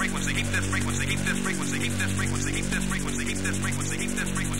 frequency, keep this frequency, keep this frequency, keep this frequency, keep this frequency, keep this frequency, keep this frequency.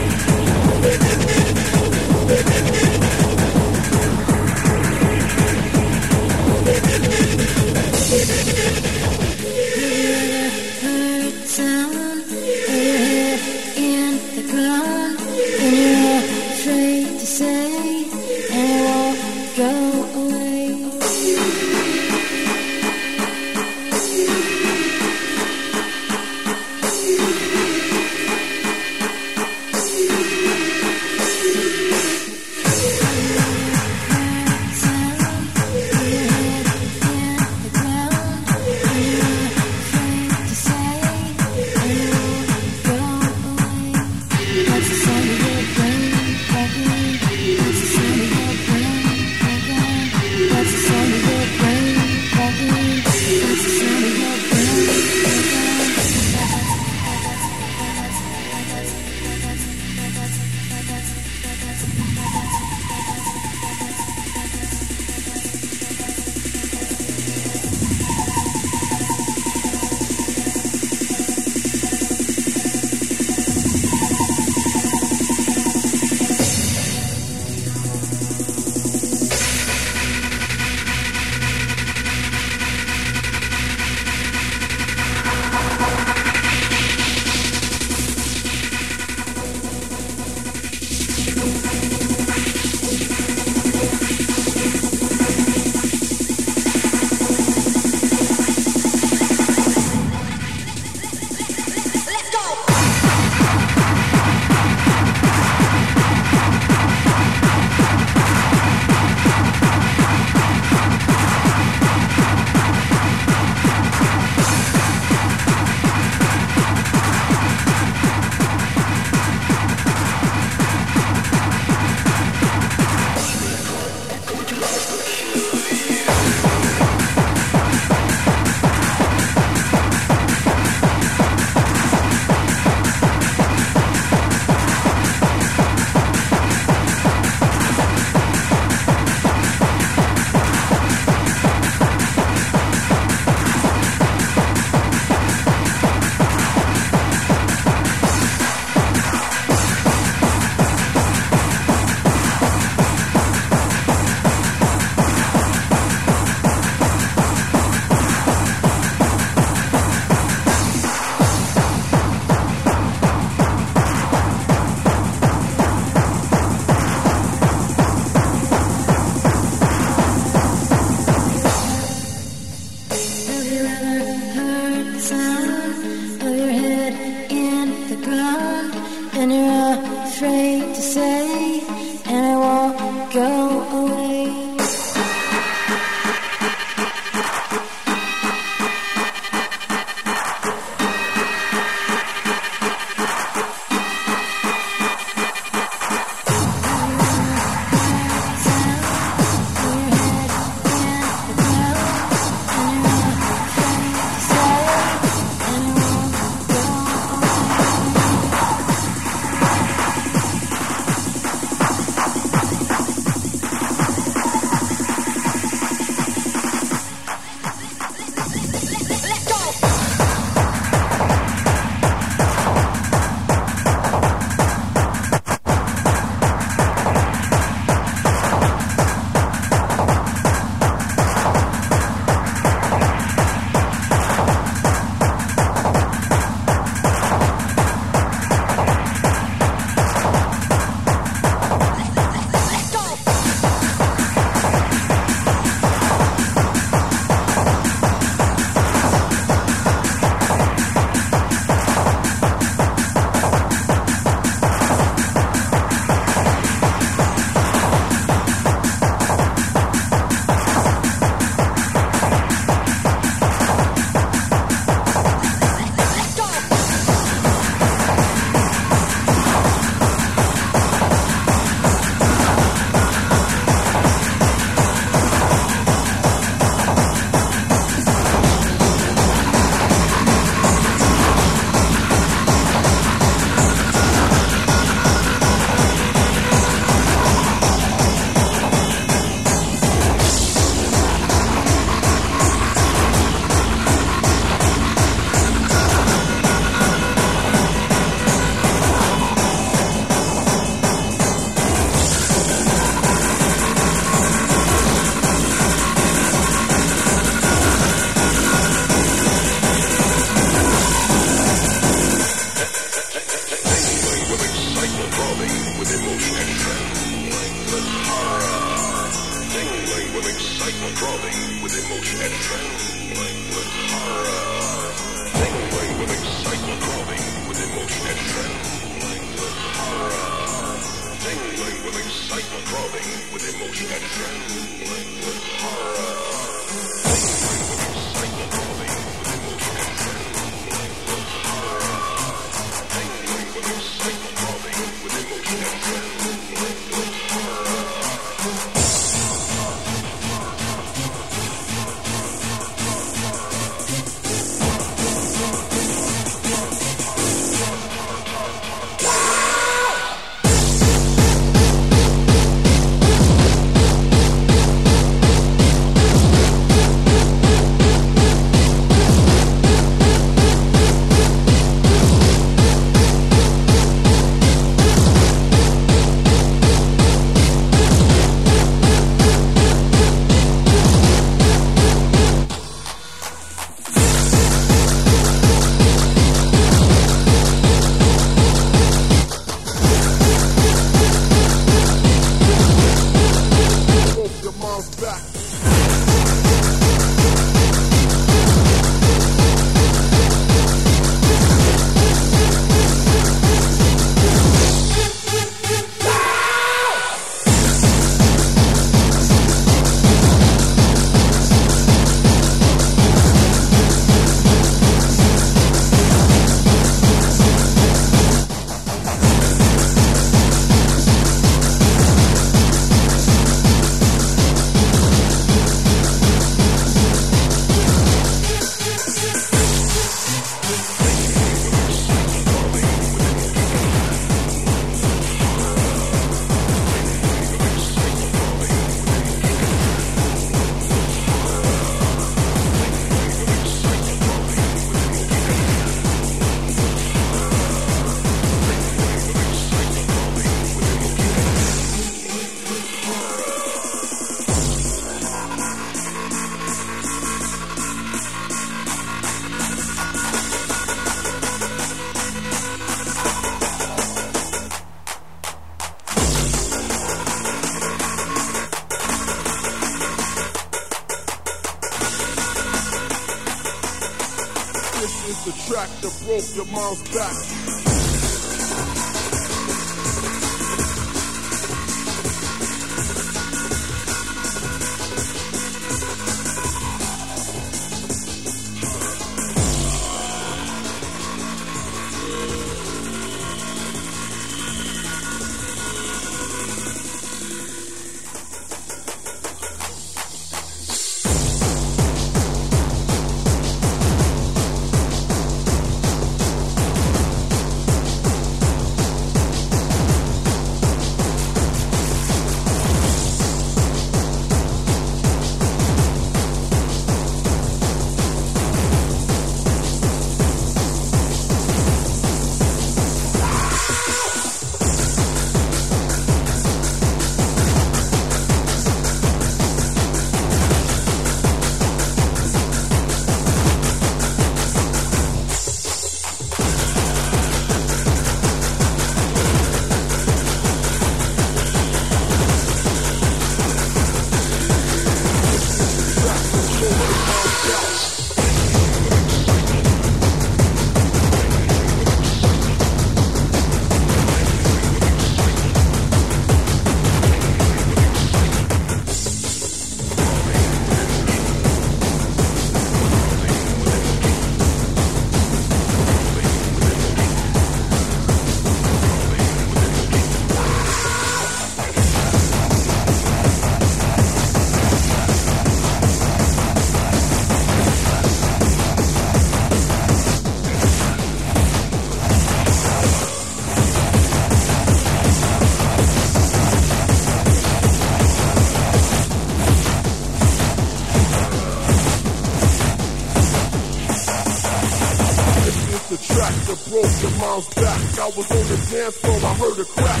back, the broken the back. I was on the dance floor, I heard a crack.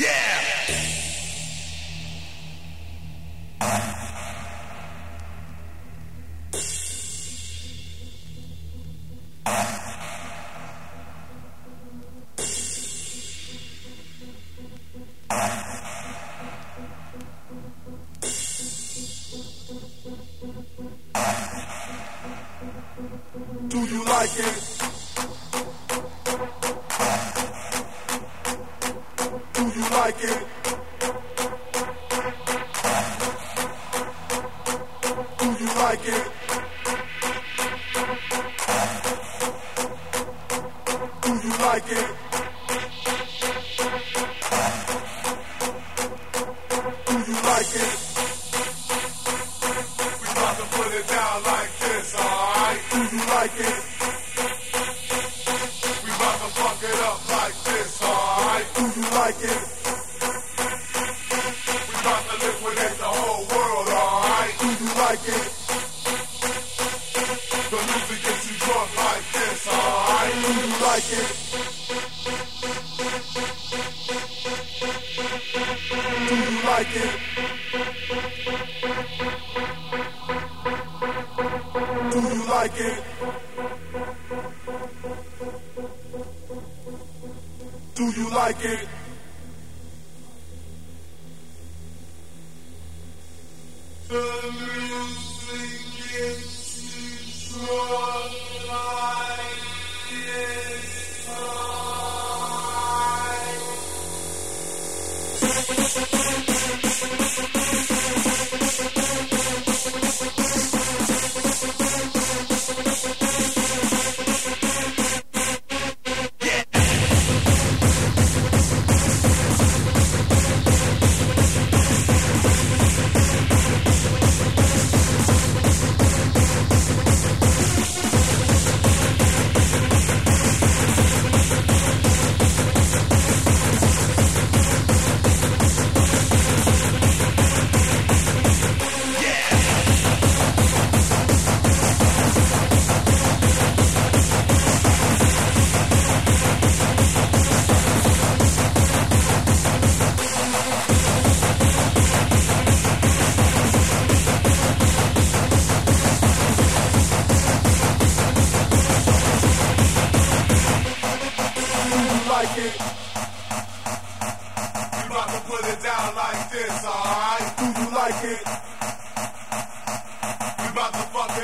Yeah!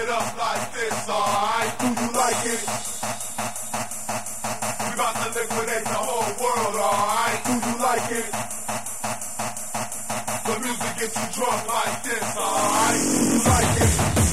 it up like this, alright? Do you like it? We about to liquidate the whole world, alright? Do you like it? The music gets you drunk like this, alright? Do you like it?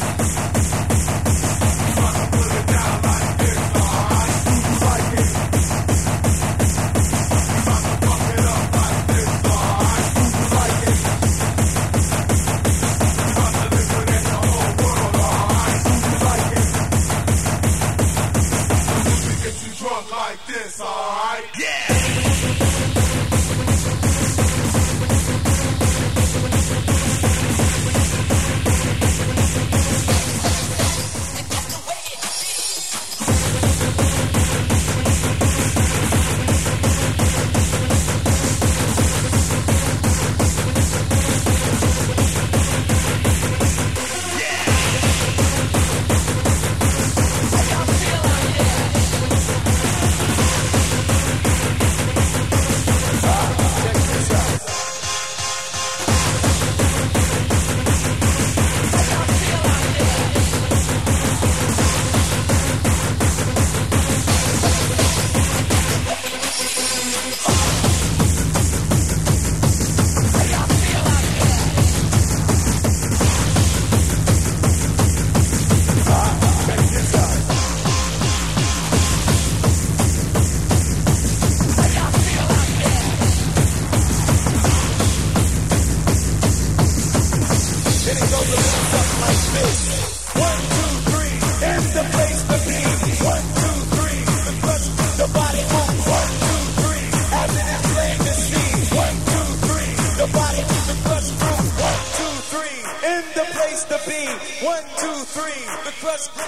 Three. The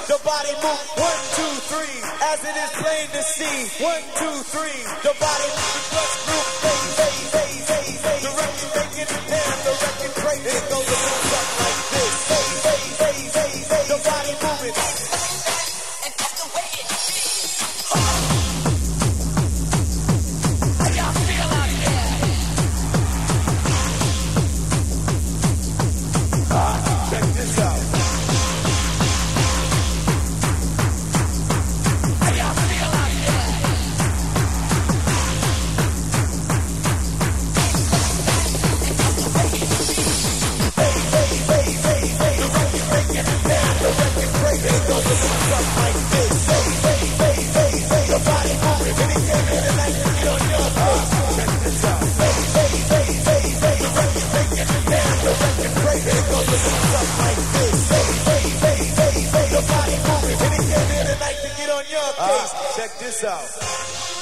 the body move. Check this out.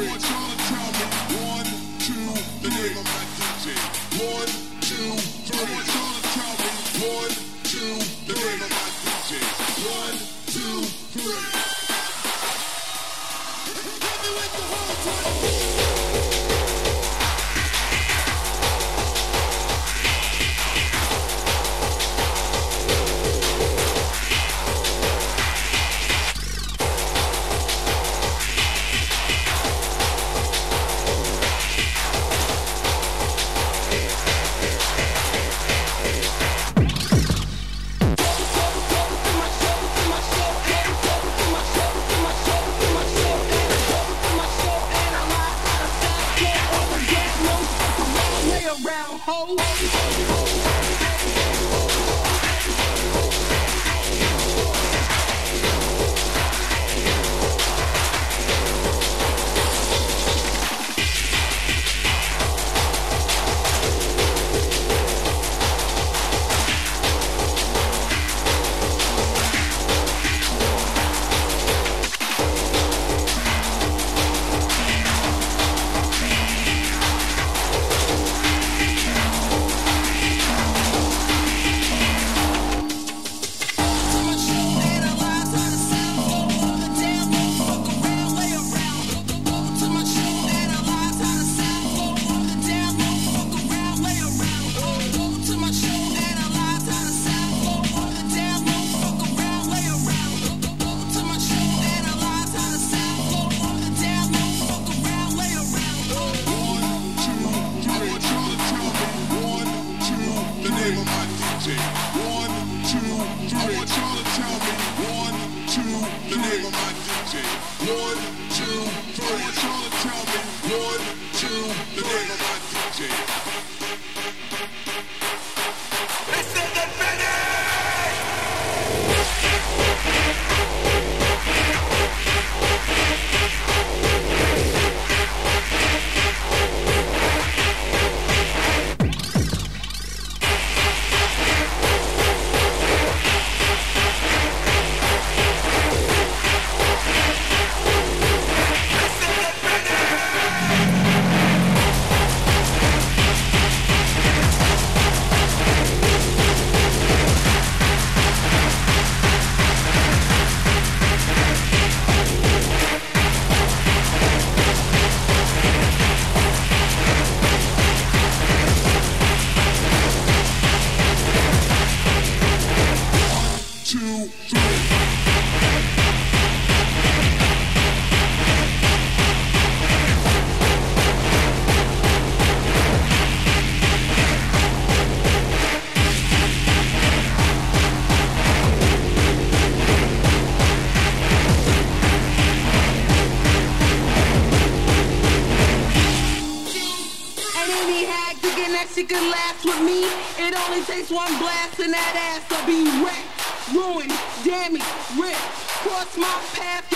bitch. It takes one blast and that ass to be wrecked, ruined, damaged, ripped. Cross my path,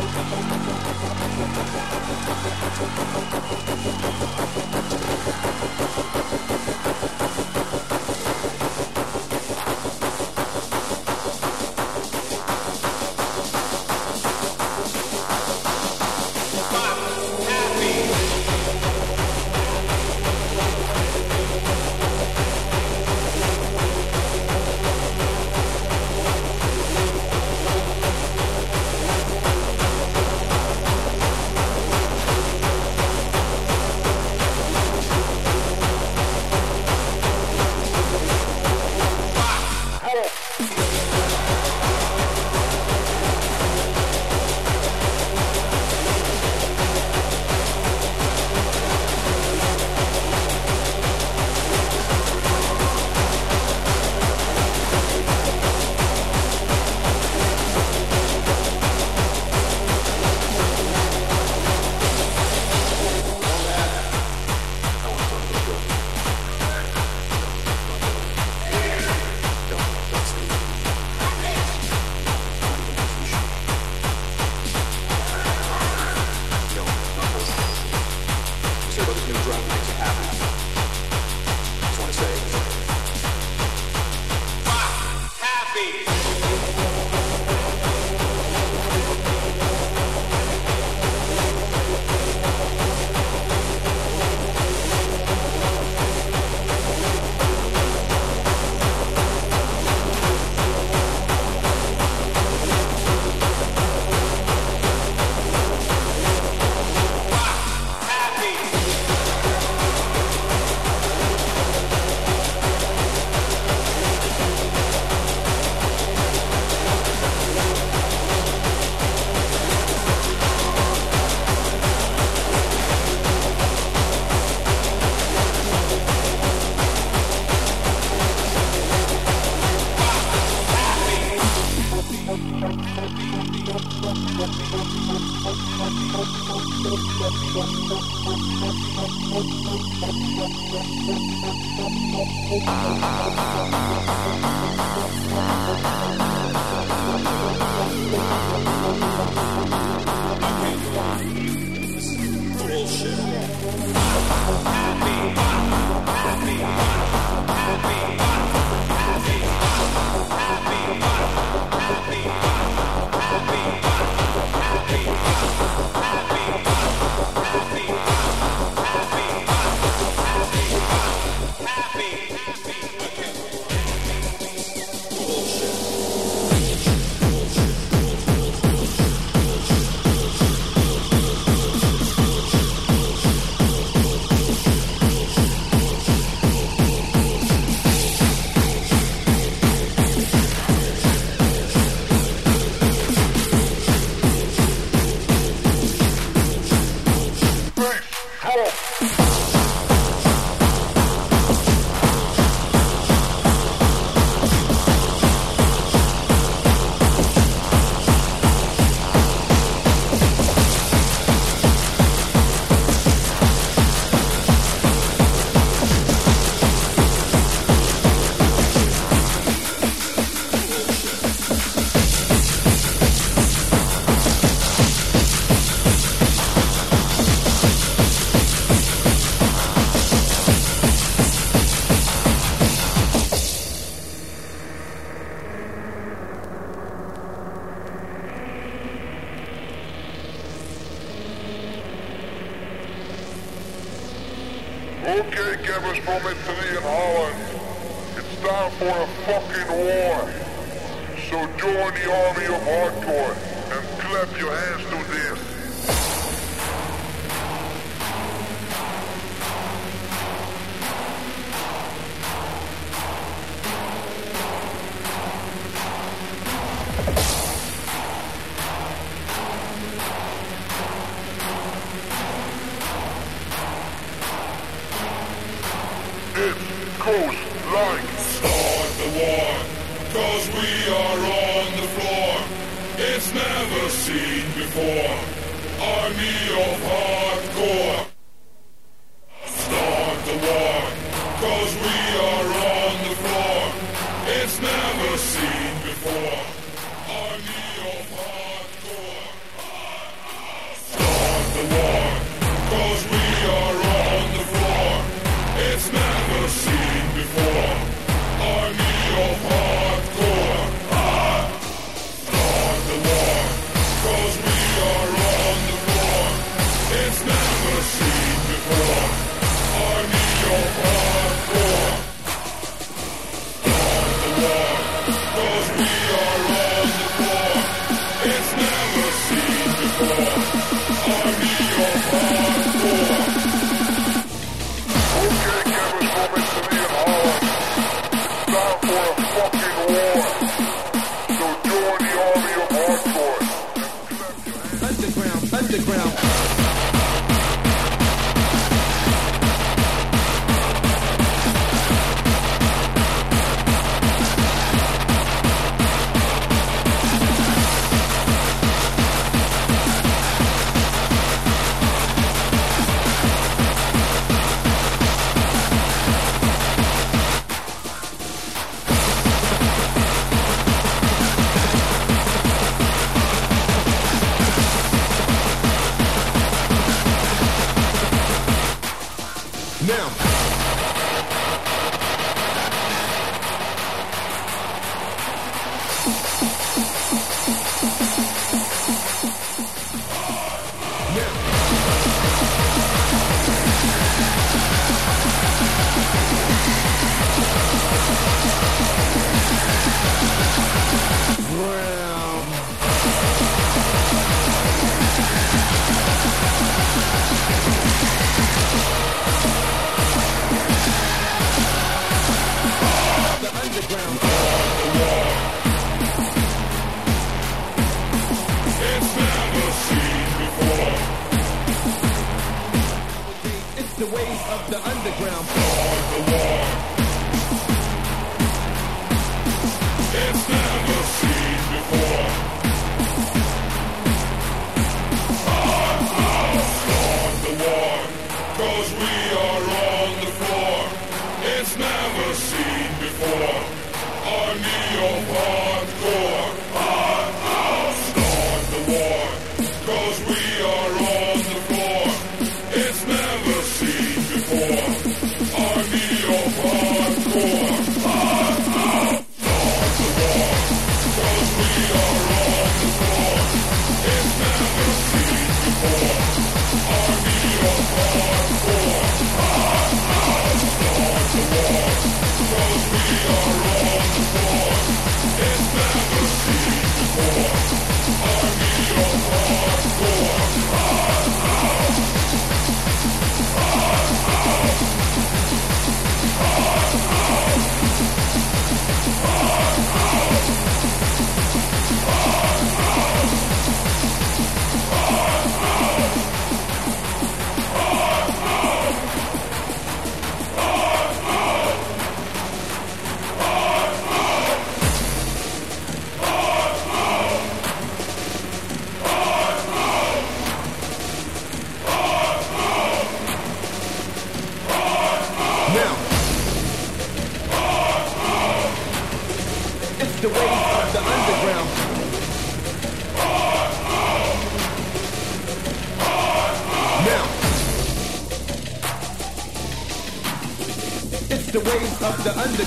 Thank you.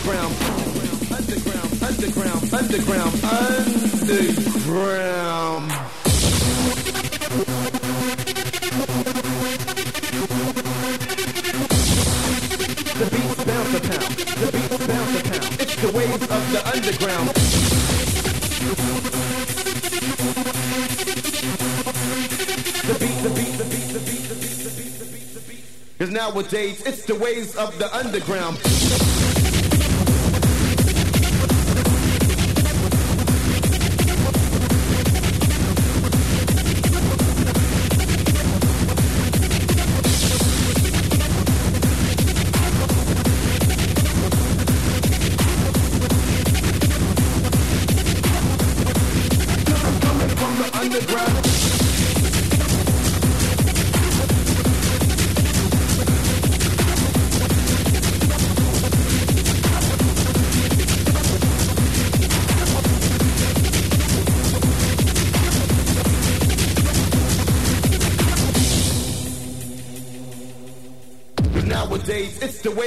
underground, underground, underground, underground, underground. The beats bounce a pound, the beats bounce a pound. It's the wave of the underground. Cause nowadays it's the ways of the underground.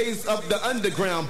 Of the underground.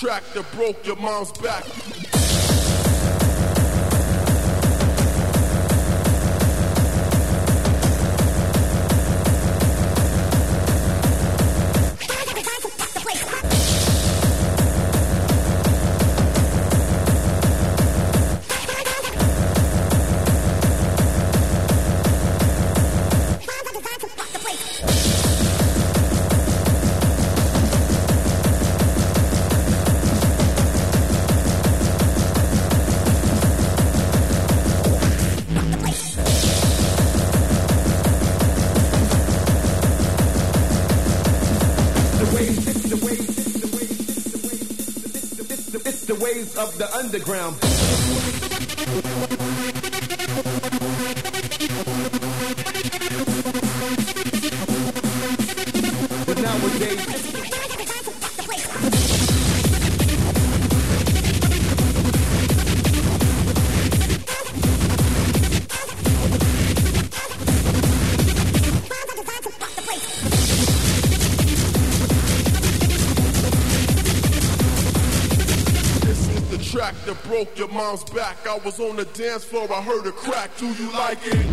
Track that broke your mom's back. Of the underground. Broke your mom's back. I was on the dance floor, I heard a crack. Do you like it?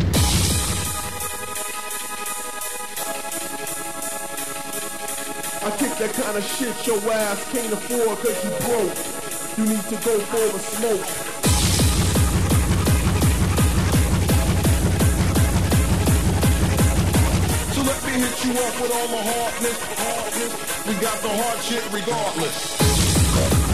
I kick that kind of shit your ass can't afford cause you broke. You need to go for the smoke. So let me hit you up with all the hardness, hardness. We got the hard shit regardless.